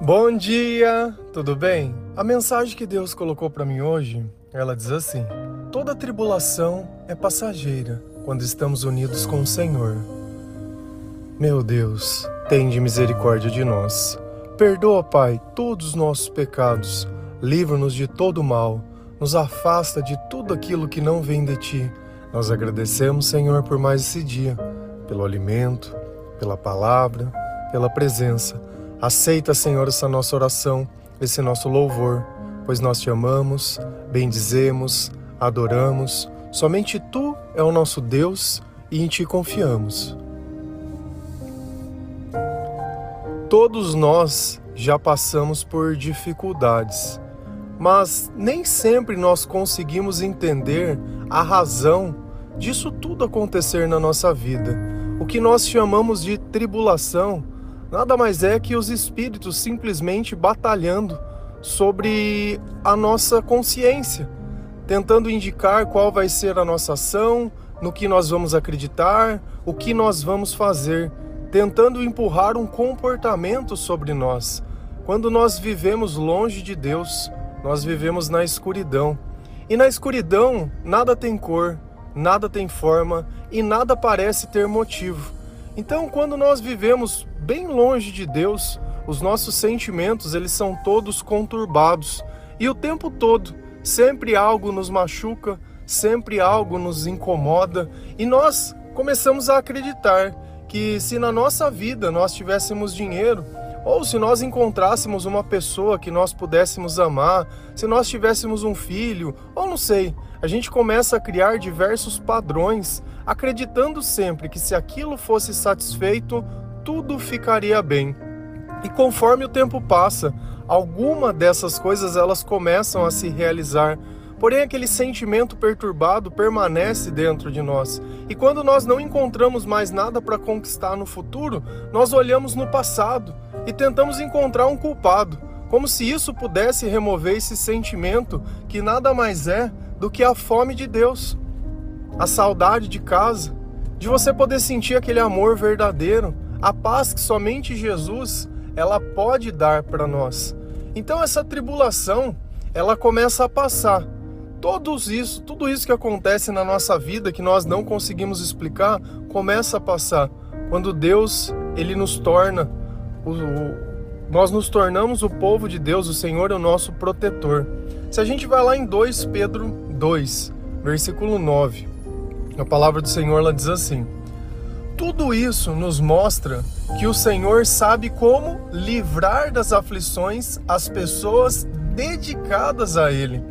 Bom dia, tudo bem? A mensagem que Deus colocou para mim hoje, ela diz assim: Toda tribulação é passageira quando estamos unidos com o Senhor. Meu Deus, tende misericórdia de nós. Perdoa, Pai, todos os nossos pecados. Livra-nos de todo mal. Nos afasta de tudo aquilo que não vem de ti. Nós agradecemos, Senhor, por mais esse dia, pelo alimento, pela palavra, pela presença. Aceita, Senhor, essa nossa oração, esse nosso louvor, pois nós te amamos, bendizemos, adoramos. Somente tu é o nosso Deus e em ti confiamos. Todos nós já passamos por dificuldades, mas nem sempre nós conseguimos entender a razão disso tudo acontecer na nossa vida. O que nós chamamos de tribulação nada mais é que os espíritos simplesmente batalhando sobre a nossa consciência, tentando indicar qual vai ser a nossa ação, no que nós vamos acreditar, o que nós vamos fazer, tentando empurrar um comportamento sobre nós. Quando nós vivemos longe de Deus, nós vivemos na escuridão. E na escuridão, nada tem cor, nada tem forma e nada parece ter motivo. Então, quando nós vivemos bem longe de Deus, os nossos sentimentos, eles são todos conturbados. E o tempo todo, sempre algo nos machuca, sempre algo nos incomoda, e nós começamos a acreditar que se na nossa vida nós tivéssemos dinheiro, ou se nós encontrássemos uma pessoa que nós pudéssemos amar, se nós tivéssemos um filho, ou não sei, a gente começa a criar diversos padrões, acreditando sempre que se aquilo fosse satisfeito, tudo ficaria bem. E conforme o tempo passa, alguma dessas coisas elas começam a se realizar, Porém, aquele sentimento perturbado permanece dentro de nós. E quando nós não encontramos mais nada para conquistar no futuro, nós olhamos no passado e tentamos encontrar um culpado, como se isso pudesse remover esse sentimento que nada mais é do que a fome de Deus, a saudade de casa, de você poder sentir aquele amor verdadeiro, a paz que somente Jesus ela pode dar para nós. Então essa tribulação, ela começa a passar Todos isso, tudo isso que acontece na nossa vida que nós não conseguimos explicar, começa a passar quando Deus ele nos torna o, nós nos tornamos o povo de Deus, o Senhor é o nosso protetor. Se a gente vai lá em 2 Pedro 2, versículo 9, a palavra do Senhor ela diz assim: Tudo isso nos mostra que o Senhor sabe como livrar das aflições as pessoas dedicadas a ele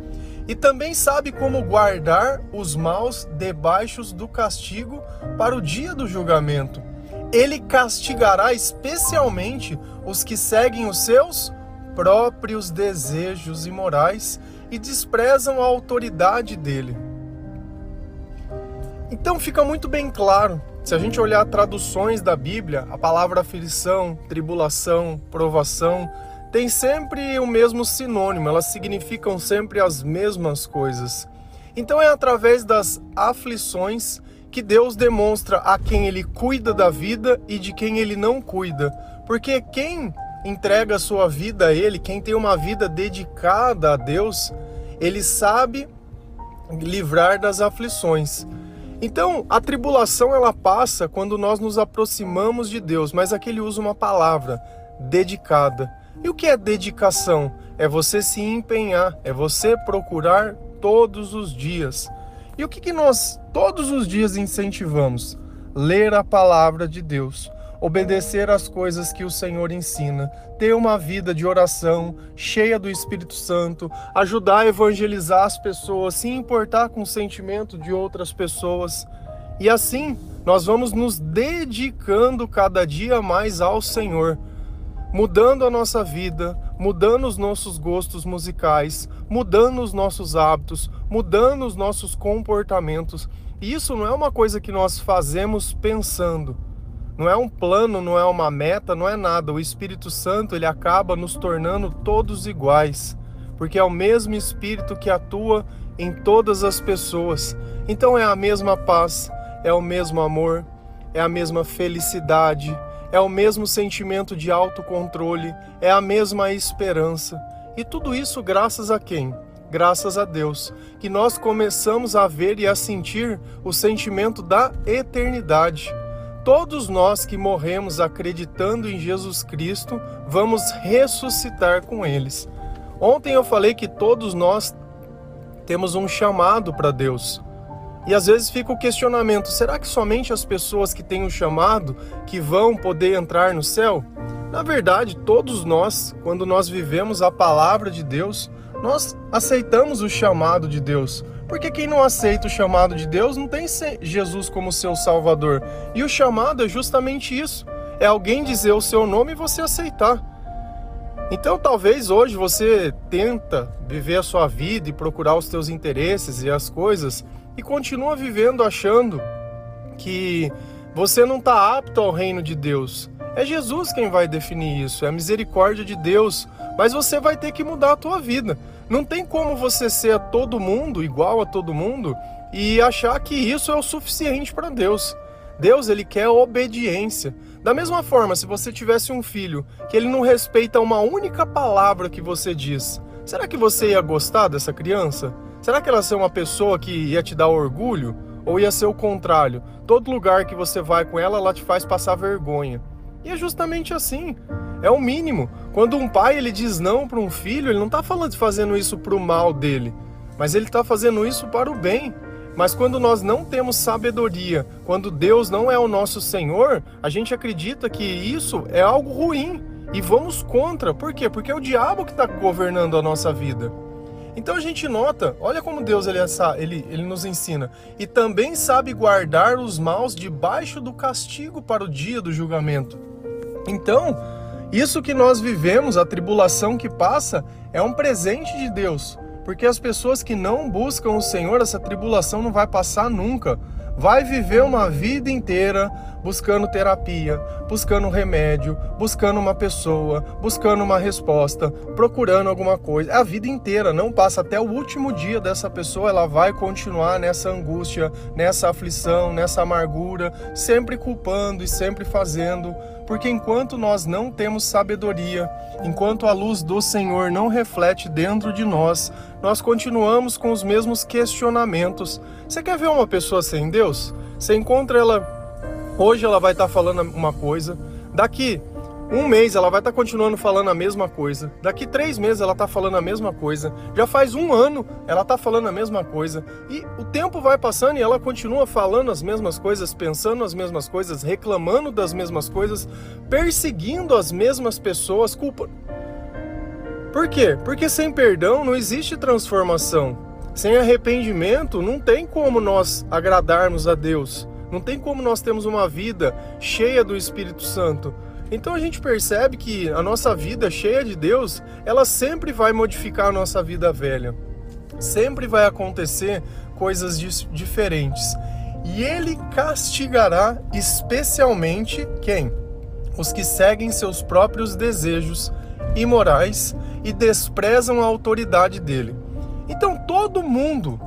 e também sabe como guardar os maus debaixo do castigo para o dia do julgamento. Ele castigará especialmente os que seguem os seus próprios desejos imorais e desprezam a autoridade dele. Então fica muito bem claro, se a gente olhar traduções da Bíblia, a palavra aflição, tribulação, provação, tem sempre o mesmo sinônimo, elas significam sempre as mesmas coisas. Então é através das aflições que Deus demonstra a quem ele cuida da vida e de quem ele não cuida. Porque quem entrega a sua vida a ele, quem tem uma vida dedicada a Deus, ele sabe livrar das aflições. Então, a tribulação ela passa quando nós nos aproximamos de Deus, mas aqui ele usa uma palavra, dedicada. E o que é dedicação? É você se empenhar, é você procurar todos os dias. E o que, que nós todos os dias incentivamos? Ler a palavra de Deus, obedecer às coisas que o Senhor ensina, ter uma vida de oração cheia do Espírito Santo, ajudar a evangelizar as pessoas, se importar com o sentimento de outras pessoas. E assim, nós vamos nos dedicando cada dia mais ao Senhor mudando a nossa vida, mudando os nossos gostos musicais, mudando os nossos hábitos, mudando os nossos comportamentos. E isso não é uma coisa que nós fazemos pensando. Não é um plano, não é uma meta, não é nada. O Espírito Santo, ele acaba nos tornando todos iguais, porque é o mesmo Espírito que atua em todas as pessoas. Então é a mesma paz, é o mesmo amor, é a mesma felicidade, é o mesmo sentimento de autocontrole, é a mesma esperança. E tudo isso graças a quem? Graças a Deus, que nós começamos a ver e a sentir o sentimento da eternidade. Todos nós que morremos acreditando em Jesus Cristo, vamos ressuscitar com eles. Ontem eu falei que todos nós temos um chamado para Deus. E às vezes fica o questionamento: será que somente as pessoas que têm o um chamado que vão poder entrar no céu? Na verdade, todos nós, quando nós vivemos a palavra de Deus, nós aceitamos o chamado de Deus. Porque quem não aceita o chamado de Deus não tem Jesus como seu Salvador. E o chamado é justamente isso: é alguém dizer o seu nome e você aceitar. Então, talvez hoje você tenta viver a sua vida e procurar os seus interesses e as coisas e continua vivendo achando que você não está apto ao reino de Deus. É Jesus quem vai definir isso, é a misericórdia de Deus. Mas você vai ter que mudar a tua vida. Não tem como você ser a todo mundo, igual a todo mundo, e achar que isso é o suficiente para Deus. Deus, ele quer obediência. Da mesma forma, se você tivesse um filho que ele não respeita uma única palavra que você diz, será que você ia gostar dessa criança? Será que ela ia ser uma pessoa que ia te dar orgulho? Ou ia ser o contrário? Todo lugar que você vai com ela, ela te faz passar vergonha. E é justamente assim. É o mínimo. Quando um pai ele diz não para um filho, ele não está falando fazendo isso para o mal dele, mas ele está fazendo isso para o bem. Mas quando nós não temos sabedoria, quando Deus não é o nosso Senhor, a gente acredita que isso é algo ruim e vamos contra. Por quê? Porque é o diabo que está governando a nossa vida. Então a gente nota, olha como Deus ele, ele, ele nos ensina. E também sabe guardar os maus debaixo do castigo para o dia do julgamento. Então, isso que nós vivemos, a tribulação que passa, é um presente de Deus. Porque as pessoas que não buscam o Senhor, essa tribulação não vai passar nunca vai viver uma vida inteira buscando terapia, buscando remédio, buscando uma pessoa, buscando uma resposta, procurando alguma coisa. A vida inteira, não passa até o último dia dessa pessoa, ela vai continuar nessa angústia, nessa aflição, nessa amargura, sempre culpando e sempre fazendo, porque enquanto nós não temos sabedoria, enquanto a luz do Senhor não reflete dentro de nós, nós continuamos com os mesmos questionamentos. Você quer ver uma pessoa sem Deus? Você encontra ela, hoje ela vai estar falando uma coisa, daqui um mês ela vai estar continuando falando a mesma coisa. Daqui três meses ela está falando a mesma coisa. Já faz um ano ela está falando a mesma coisa. E o tempo vai passando e ela continua falando as mesmas coisas, pensando as mesmas coisas, reclamando das mesmas coisas, perseguindo as mesmas pessoas. Culpa. Por quê? Porque sem perdão não existe transformação. Sem arrependimento não tem como nós agradarmos a Deus. Não tem como nós termos uma vida cheia do Espírito Santo. Então a gente percebe que a nossa vida cheia de Deus, ela sempre vai modificar a nossa vida velha. Sempre vai acontecer coisas diferentes. E ele castigará especialmente quem? Os que seguem seus próprios desejos imorais e desprezam a autoridade dele. Então todo mundo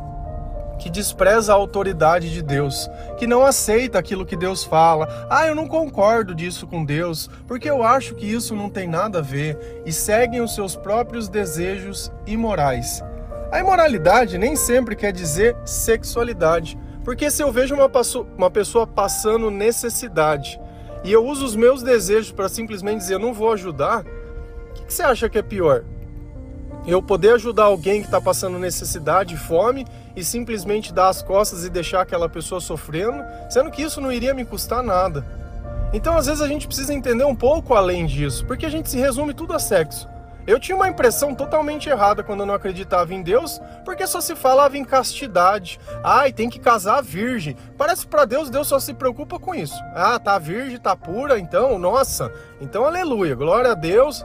que despreza a autoridade de Deus, que não aceita aquilo que Deus fala, ah, eu não concordo disso com Deus, porque eu acho que isso não tem nada a ver, e seguem os seus próprios desejos imorais. A imoralidade nem sempre quer dizer sexualidade, porque se eu vejo uma, uma pessoa passando necessidade e eu uso os meus desejos para simplesmente dizer não vou ajudar, que você acha que é pior? Eu poder ajudar alguém que está passando necessidade, fome, e simplesmente dar as costas e deixar aquela pessoa sofrendo, sendo que isso não iria me custar nada. Então, às vezes, a gente precisa entender um pouco além disso, porque a gente se resume tudo a sexo. Eu tinha uma impressão totalmente errada quando eu não acreditava em Deus, porque só se falava em castidade. Ai, tem que casar virgem. Parece para Deus, Deus só se preocupa com isso. Ah, tá virgem, tá pura, então, nossa. Então, aleluia, glória a Deus.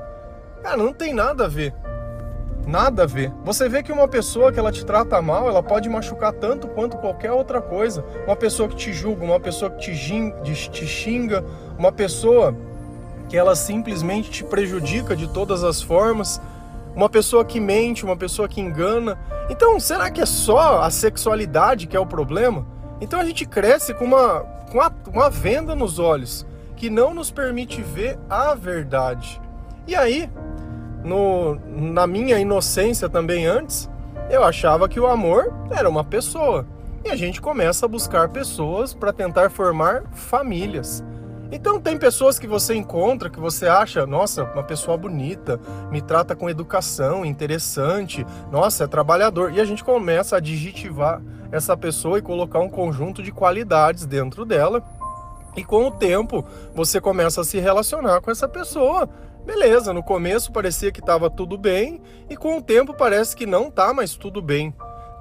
Cara, não tem nada a ver. Nada a ver. Você vê que uma pessoa que ela te trata mal, ela pode machucar tanto quanto qualquer outra coisa. Uma pessoa que te julga, uma pessoa que te, xinga, uma pessoa que ela simplesmente te prejudica de todas as formas, uma pessoa que mente, uma pessoa que engana. Então, será que é só a sexualidade que é o problema? Então a gente cresce com uma, com uma, uma venda nos olhos que não nos permite ver a verdade. E aí, no, na minha inocência também antes, eu achava que o amor era uma pessoa. E a gente começa a buscar pessoas para tentar formar famílias. Então tem pessoas que você encontra que você acha, nossa, uma pessoa bonita, me trata com educação, interessante, nossa, é trabalhador. E a gente começa a adjetivar essa pessoa e colocar um conjunto de qualidades dentro dela. E com o tempo, você começa a se relacionar com essa pessoa. Beleza, no começo parecia que estava tudo bem e com o tempo parece que não tá mais tudo bem,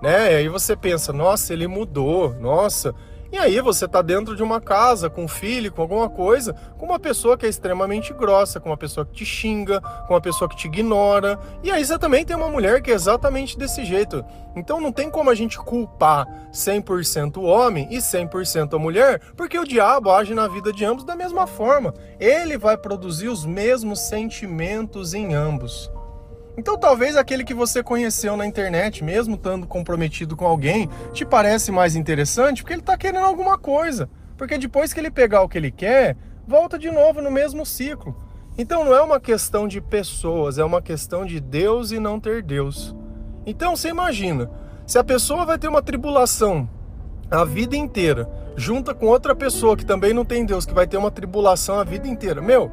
né? E aí você pensa, nossa, ele mudou, nossa, e aí você está dentro de uma casa com um filho, com alguma coisa, com uma pessoa que é extremamente grossa, com uma pessoa que te xinga, com uma pessoa que te ignora. E aí você também tem uma mulher que é exatamente desse jeito. Então não tem como a gente culpar 100% o homem e 100% a mulher, porque o diabo age na vida de ambos da mesma forma. Ele vai produzir os mesmos sentimentos em ambos. Então talvez aquele que você conheceu na internet, mesmo estando comprometido com alguém, te parece mais interessante porque ele está querendo alguma coisa. Porque depois que ele pegar o que ele quer, volta de novo no mesmo ciclo. Então não é uma questão de pessoas, é uma questão de Deus e não ter Deus. Então você imagina, se a pessoa vai ter uma tribulação a vida inteira, junta com outra pessoa que também não tem Deus, que vai ter uma tribulação a vida inteira, meu,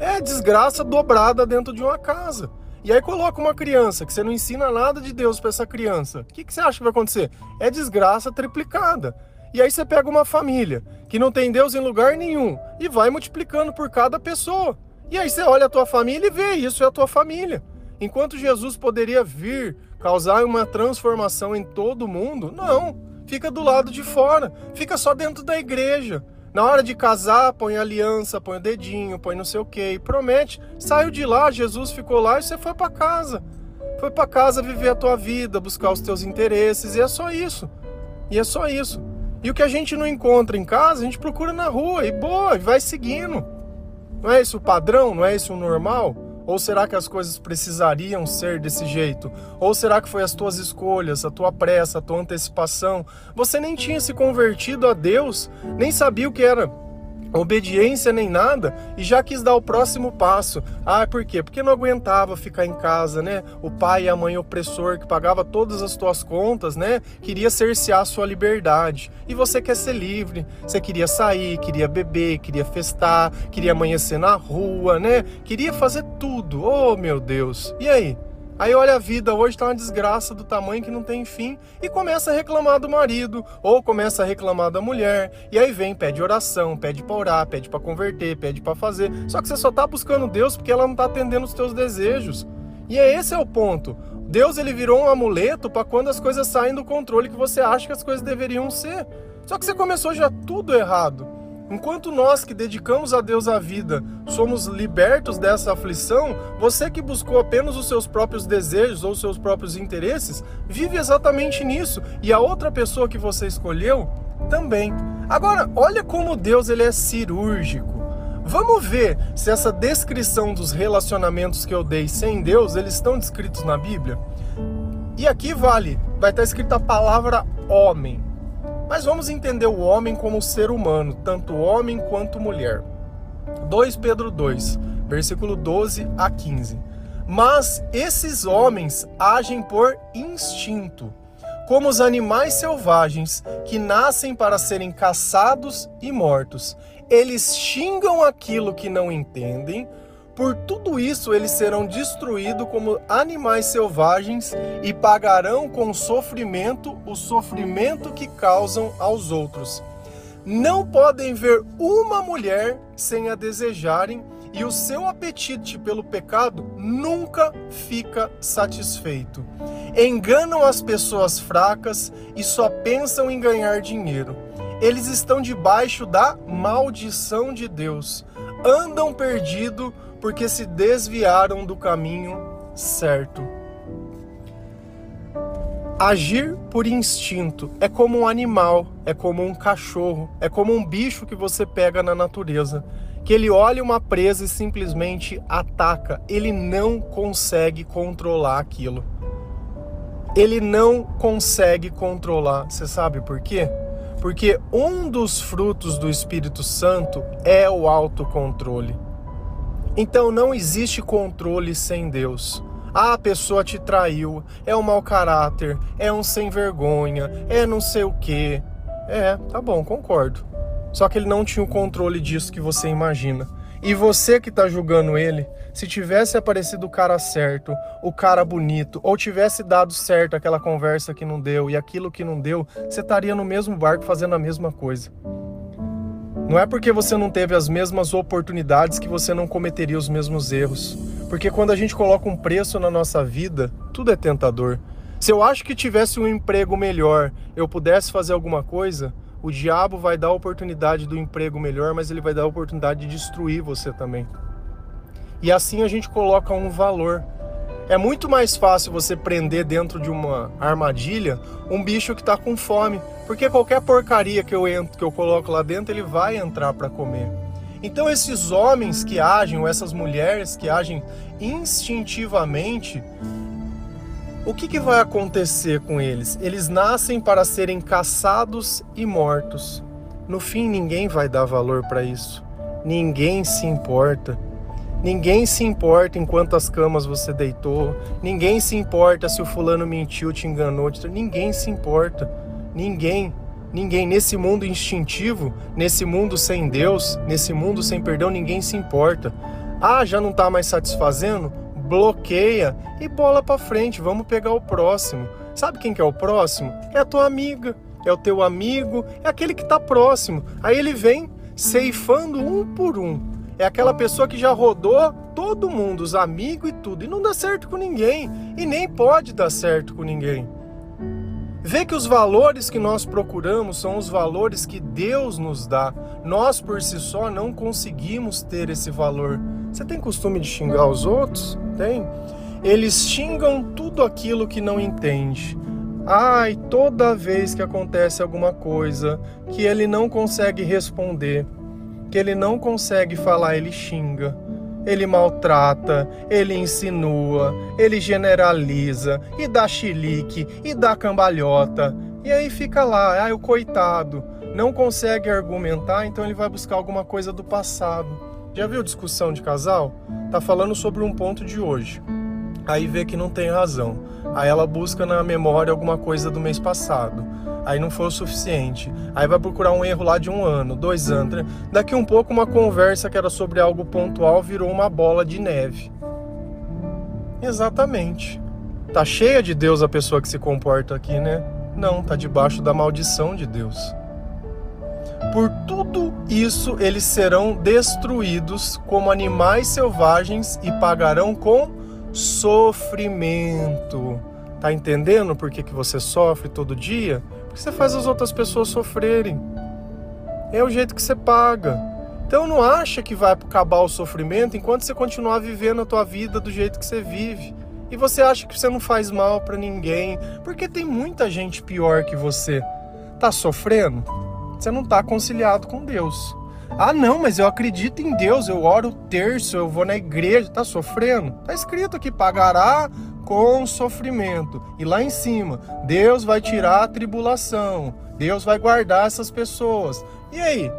é desgraça dobrada dentro de uma casa. E aí coloca uma criança que você não ensina nada de Deus para essa criança. O que, que você acha que vai acontecer? É desgraça triplicada. E aí você pega uma família que não tem Deus em lugar nenhum e vai multiplicando por cada pessoa. E aí você olha a tua família e vê, isso é a tua família. Enquanto Jesus poderia vir causar uma transformação em todo mundo, não. Fica do lado de fora, fica só dentro da igreja. Na hora de casar, põe aliança, põe o dedinho, põe não sei o que, e promete. Saiu de lá, Jesus ficou lá e você foi para casa. Foi para casa viver a tua vida, buscar os teus interesses, e é só isso. E é só isso. E o que a gente não encontra em casa, a gente procura na rua, e boa, e vai seguindo. Não é isso o padrão? Não é isso o normal? Ou será que as coisas precisariam ser desse jeito? Ou será que foi as tuas escolhas, a tua pressa, a tua antecipação? Você nem tinha se convertido a Deus, nem sabia o que era obediência nem nada e já quis dar o próximo passo. Ah, por quê? Porque não aguentava ficar em casa, né? O pai e a mãe opressor que pagava todas as tuas contas, né? Queria cercear a sua liberdade. E você quer ser livre. Você queria sair, queria beber, queria festar, queria amanhecer na rua, né? Queria fazer tudo. Oh, meu Deus. E aí? Aí olha a vida, hoje está uma desgraça do tamanho que não tem fim e começa a reclamar do marido ou começa a reclamar da mulher. E aí vem, pede oração, pede para orar, pede para converter, pede para fazer. Só que você só está buscando Deus porque ela não está atendendo os teus desejos. E é esse é o ponto. Deus ele virou um amuleto para quando as coisas saem do controle que você acha que as coisas deveriam ser. Só que você começou já tudo errado. Enquanto nós que dedicamos a Deus a vida somos libertos dessa aflição, você que buscou apenas os seus próprios desejos ou seus próprios interesses, vive exatamente nisso. E a outra pessoa que você escolheu também. Agora, olha como Deus ele é cirúrgico. Vamos ver se essa descrição dos relacionamentos que eu dei sem Deus, eles estão descritos na Bíblia? E aqui vale, vai estar escrita a palavra homem. Mas vamos entender o homem como ser humano, tanto homem quanto mulher. 2 Pedro 2, versículo 12 a 15. Mas esses homens agem por instinto, como os animais selvagens que nascem para serem caçados e mortos. Eles xingam aquilo que não entendem, por tudo isso eles serão destruídos como animais selvagens e pagarão com sofrimento o sofrimento que causam aos outros. Não podem ver uma mulher sem a desejarem, e o seu apetite pelo pecado nunca fica satisfeito. Enganam as pessoas fracas e só pensam em ganhar dinheiro. Eles estão debaixo da maldição de Deus, andam perdidos porque se desviaram do caminho certo. Agir por instinto é como um animal, é como um cachorro, é como um bicho que você pega na natureza, que ele olha uma presa e simplesmente ataca, ele não consegue controlar aquilo. Ele não consegue controlar. Você sabe por quê? Porque um dos frutos do Espírito Santo é o autocontrole. Então não existe controle sem Deus. Ah, a pessoa te traiu, é um mau caráter, é um sem vergonha, é não sei o quê. É, tá bom, concordo. Só que ele não tinha o controle disso que você imagina. E você que está julgando ele, se tivesse aparecido o cara certo, o cara bonito, ou tivesse dado certo aquela conversa que não deu e aquilo que não deu, você estaria no mesmo barco fazendo a mesma coisa. Não é porque você não teve as mesmas oportunidades que você não cometeria os mesmos erros. Porque quando a gente coloca um preço na nossa vida, tudo é tentador. Se eu acho que tivesse um emprego melhor, eu pudesse fazer alguma coisa, o diabo vai dar a oportunidade do emprego melhor, mas ele vai dar a oportunidade de destruir você também. E assim a gente coloca um valor. É muito mais fácil você prender dentro de uma armadilha um bicho que está com fome, porque qualquer porcaria que eu entro, que eu coloco lá dentro, ele vai entrar para comer. Então esses homens que agem, ou essas mulheres que agem instintivamente, o que, que vai acontecer com eles? Eles nascem para serem caçados e mortos. No fim, ninguém vai dar valor para isso. Ninguém se importa. Ninguém se importa em quantas camas você deitou. Ninguém se importa se o fulano mentiu, te enganou. Ninguém se importa. Ninguém. Ninguém. Nesse mundo instintivo, nesse mundo sem Deus, nesse mundo sem perdão, ninguém se importa. Ah, já não está mais satisfazendo? Bloqueia e bola para frente, vamos pegar o próximo. Sabe quem que é o próximo? É a tua amiga, é o teu amigo, é aquele que está próximo. Aí ele vem ceifando um por um. É aquela pessoa que já rodou todo mundo, os amigos e tudo, e não dá certo com ninguém, e nem pode dar certo com ninguém. Vê que os valores que nós procuramos são os valores que Deus nos dá. Nós por si só não conseguimos ter esse valor. Você tem costume de xingar os outros? Tem. Eles xingam tudo aquilo que não entende. Ai, toda vez que acontece alguma coisa que ele não consegue responder, que ele não consegue falar, ele xinga ele maltrata, ele insinua, ele generaliza e dá chilique e dá cambalhota. E aí fica lá, ai o coitado, não consegue argumentar, então ele vai buscar alguma coisa do passado. Já viu discussão de casal? Tá falando sobre um ponto de hoje. Aí vê que não tem razão. Aí ela busca na memória alguma coisa do mês passado aí não foi o suficiente. Aí vai procurar um erro lá de um ano, dois anos. Né? Daqui um pouco, uma conversa que era sobre algo pontual virou uma bola de neve. Exatamente. Tá cheia de Deus a pessoa que se comporta aqui, né? Não, tá debaixo da maldição de Deus. Por tudo isso eles serão destruídos como animais selvagens e pagarão com sofrimento. Tá entendendo por que, que você sofre todo dia? Porque você faz as outras pessoas sofrerem. É o jeito que você paga. Então não acha que vai acabar o sofrimento enquanto você continuar vivendo a tua vida do jeito que você vive. E você acha que você não faz mal para ninguém, porque tem muita gente pior que você. Tá sofrendo? Você não tá conciliado com Deus. Ah, não, mas eu acredito em Deus, eu oro terço, eu vou na igreja. Tá sofrendo? Tá escrito aqui: pagará com sofrimento. E lá em cima, Deus vai tirar a tribulação, Deus vai guardar essas pessoas. E aí?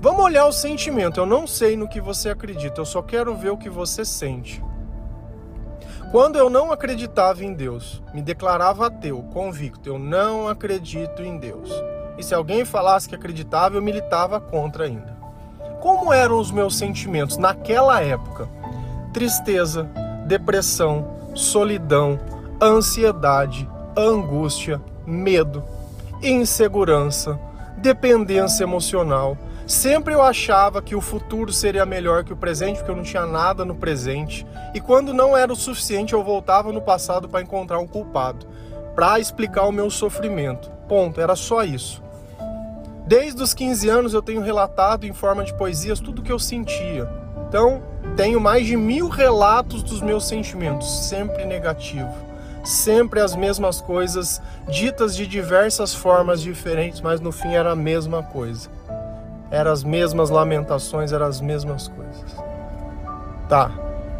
Vamos olhar o sentimento. Eu não sei no que você acredita, eu só quero ver o que você sente. Quando eu não acreditava em Deus, me declarava ateu, convicto, eu não acredito em Deus. E se alguém falasse que acreditava, eu militava contra ainda. Como eram os meus sentimentos naquela época? Tristeza, depressão, solidão, ansiedade, angústia, medo, insegurança, dependência emocional. Sempre eu achava que o futuro seria melhor que o presente, porque eu não tinha nada no presente. E quando não era o suficiente, eu voltava no passado para encontrar um culpado, para explicar o meu sofrimento. Ponto, era só isso. Desde os 15 anos eu tenho relatado em forma de poesias tudo o que eu sentia. Então, tenho mais de mil relatos dos meus sentimentos, sempre negativo. Sempre as mesmas coisas, ditas de diversas formas diferentes, mas no fim era a mesma coisa. Eram as mesmas lamentações, eram as mesmas coisas. Tá.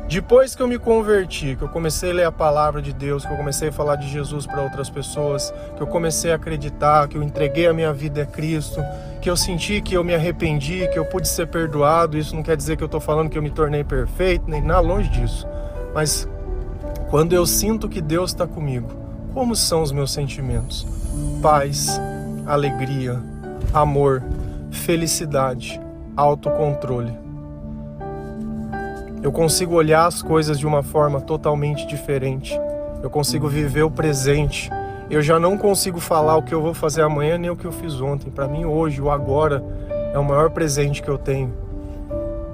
Depois que eu me converti, que eu comecei a ler a palavra de Deus, que eu comecei a falar de Jesus para outras pessoas, que eu comecei a acreditar, que eu entreguei a minha vida a Cristo, que eu senti que eu me arrependi, que eu pude ser perdoado, isso não quer dizer que eu estou falando que eu me tornei perfeito, nem nada longe disso. Mas quando eu sinto que Deus está comigo, como são os meus sentimentos? Paz, alegria, amor, felicidade, autocontrole eu consigo olhar as coisas de uma forma totalmente diferente. Eu consigo viver o presente. Eu já não consigo falar o que eu vou fazer amanhã nem o que eu fiz ontem. Para mim, hoje, o agora, é o maior presente que eu tenho.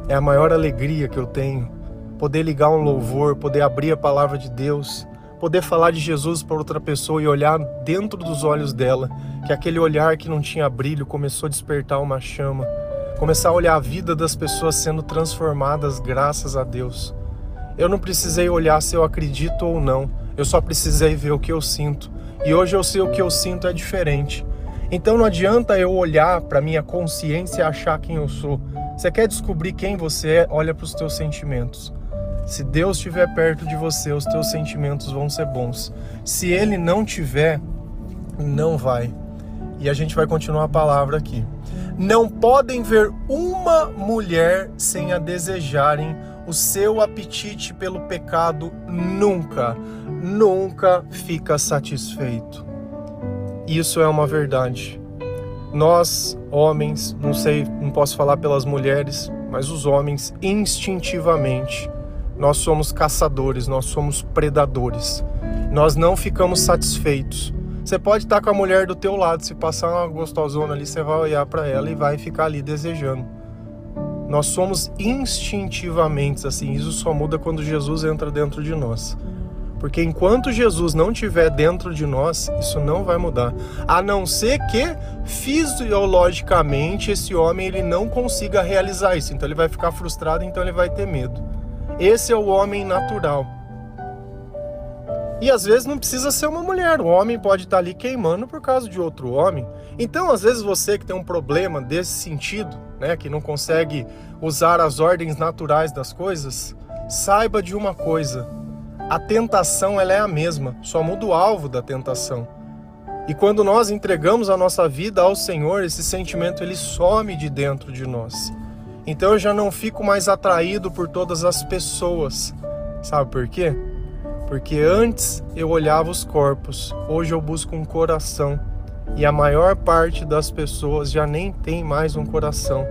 É a maior alegria que eu tenho. Poder ligar um louvor, poder abrir a palavra de Deus, poder falar de Jesus para outra pessoa e olhar dentro dos olhos dela, que aquele olhar que não tinha brilho começou a despertar uma chama começar a olhar a vida das pessoas sendo transformadas graças a Deus. Eu não precisei olhar se eu acredito ou não, eu só precisei ver o que eu sinto. E hoje eu sei o que eu sinto é diferente. Então não adianta eu olhar para minha consciência e achar quem eu sou. Você quer descobrir quem você é? Olha para os teus sentimentos. Se Deus estiver perto de você, os teus sentimentos vão ser bons. Se Ele não tiver, não vai. E a gente vai continuar a palavra aqui não podem ver uma mulher sem a desejarem. O seu apetite pelo pecado nunca, nunca fica satisfeito. Isso é uma verdade. Nós, homens, não sei, não posso falar pelas mulheres, mas os homens, instintivamente, nós somos caçadores, nós somos predadores. Nós não ficamos satisfeitos você pode estar com a mulher do teu lado, se passar uma gostosona ali, você vai olhar para ela e vai ficar ali desejando. Nós somos instintivamente assim, isso só muda quando Jesus entra dentro de nós. Porque enquanto Jesus não estiver dentro de nós, isso não vai mudar. A não ser que fisiologicamente esse homem ele não consiga realizar isso. Então ele vai ficar frustrado, então ele vai ter medo. Esse é o homem natural. E às vezes não precisa ser uma mulher, o homem pode estar ali queimando por causa de outro homem. Então, às vezes você que tem um problema desse sentido, né, que não consegue usar as ordens naturais das coisas, saiba de uma coisa: a tentação ela é a mesma, só muda o alvo da tentação. E quando nós entregamos a nossa vida ao Senhor, esse sentimento ele some de dentro de nós. Então eu já não fico mais atraído por todas as pessoas. Sabe por quê? Porque antes eu olhava os corpos, hoje eu busco um coração. E a maior parte das pessoas já nem tem mais um coração.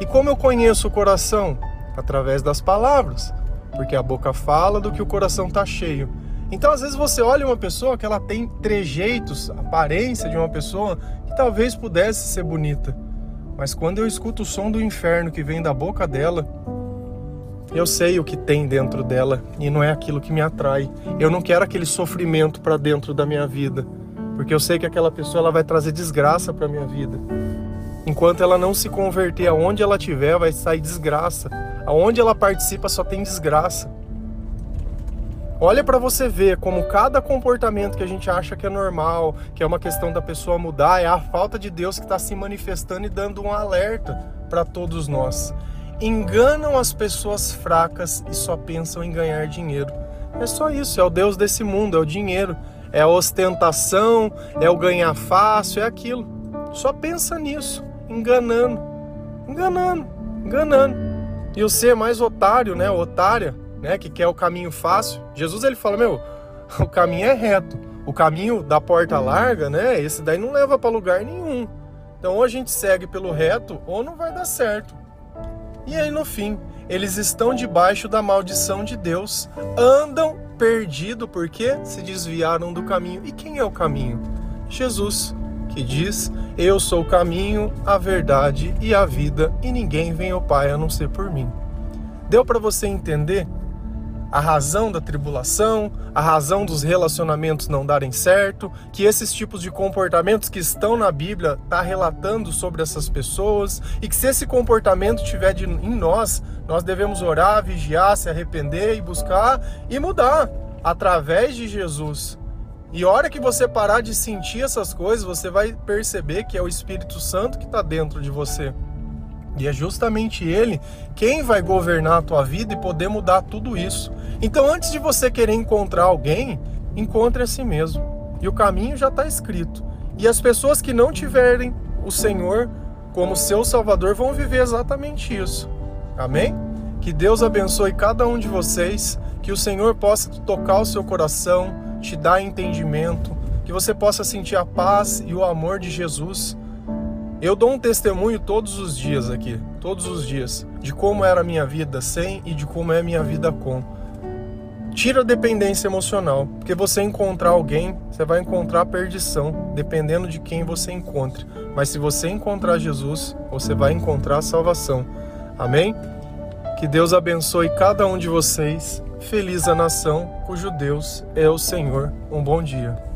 E como eu conheço o coração? Através das palavras. Porque a boca fala do que o coração está cheio. Então, às vezes, você olha uma pessoa que ela tem trejeitos, aparência de uma pessoa que talvez pudesse ser bonita. Mas quando eu escuto o som do inferno que vem da boca dela, eu sei o que tem dentro dela e não é aquilo que me atrai. Eu não quero aquele sofrimento para dentro da minha vida, porque eu sei que aquela pessoa ela vai trazer desgraça para minha vida. Enquanto ela não se converter aonde ela estiver, vai sair desgraça. Aonde ela participa só tem desgraça. Olha para você ver como cada comportamento que a gente acha que é normal, que é uma questão da pessoa mudar, é a falta de Deus que está se manifestando e dando um alerta para todos nós enganam as pessoas fracas e só pensam em ganhar dinheiro. É só isso, é o Deus desse mundo, é o dinheiro, é a ostentação, é o ganhar fácil, é aquilo. Só pensa nisso, enganando, enganando, enganando. E o ser mais otário, né, otária, né, que quer o caminho fácil. Jesus ele fala, meu, o caminho é reto. O caminho da porta larga, né, esse daí não leva para lugar nenhum. Então ou a gente segue pelo reto ou não vai dar certo. E aí no fim, eles estão debaixo da maldição de Deus, andam perdido porque se desviaram do caminho. E quem é o caminho? Jesus, que diz: Eu sou o caminho, a verdade e a vida, e ninguém vem ao Pai a não ser por mim. Deu para você entender a razão da tribulação, a razão dos relacionamentos não darem certo, que esses tipos de comportamentos que estão na Bíblia está relatando sobre essas pessoas e que se esse comportamento tiver de, em nós, nós devemos orar, vigiar, se arrepender e buscar e mudar através de Jesus. E a hora que você parar de sentir essas coisas, você vai perceber que é o Espírito Santo que está dentro de você. E é justamente Ele quem vai governar a tua vida e poder mudar tudo isso. Então, antes de você querer encontrar alguém, encontre a si mesmo. E o caminho já está escrito. E as pessoas que não tiverem o Senhor como seu Salvador vão viver exatamente isso. Amém? Que Deus abençoe cada um de vocês, que o Senhor possa tocar o seu coração, te dar entendimento, que você possa sentir a paz e o amor de Jesus eu dou um testemunho todos os dias aqui, todos os dias, de como era a minha vida sem e de como é a minha vida com. Tira a dependência emocional, porque você encontrar alguém, você vai encontrar perdição, dependendo de quem você encontre. Mas se você encontrar Jesus, você vai encontrar salvação. Amém? Que Deus abençoe cada um de vocês. Feliz a nação cujo Deus é o Senhor. Um bom dia.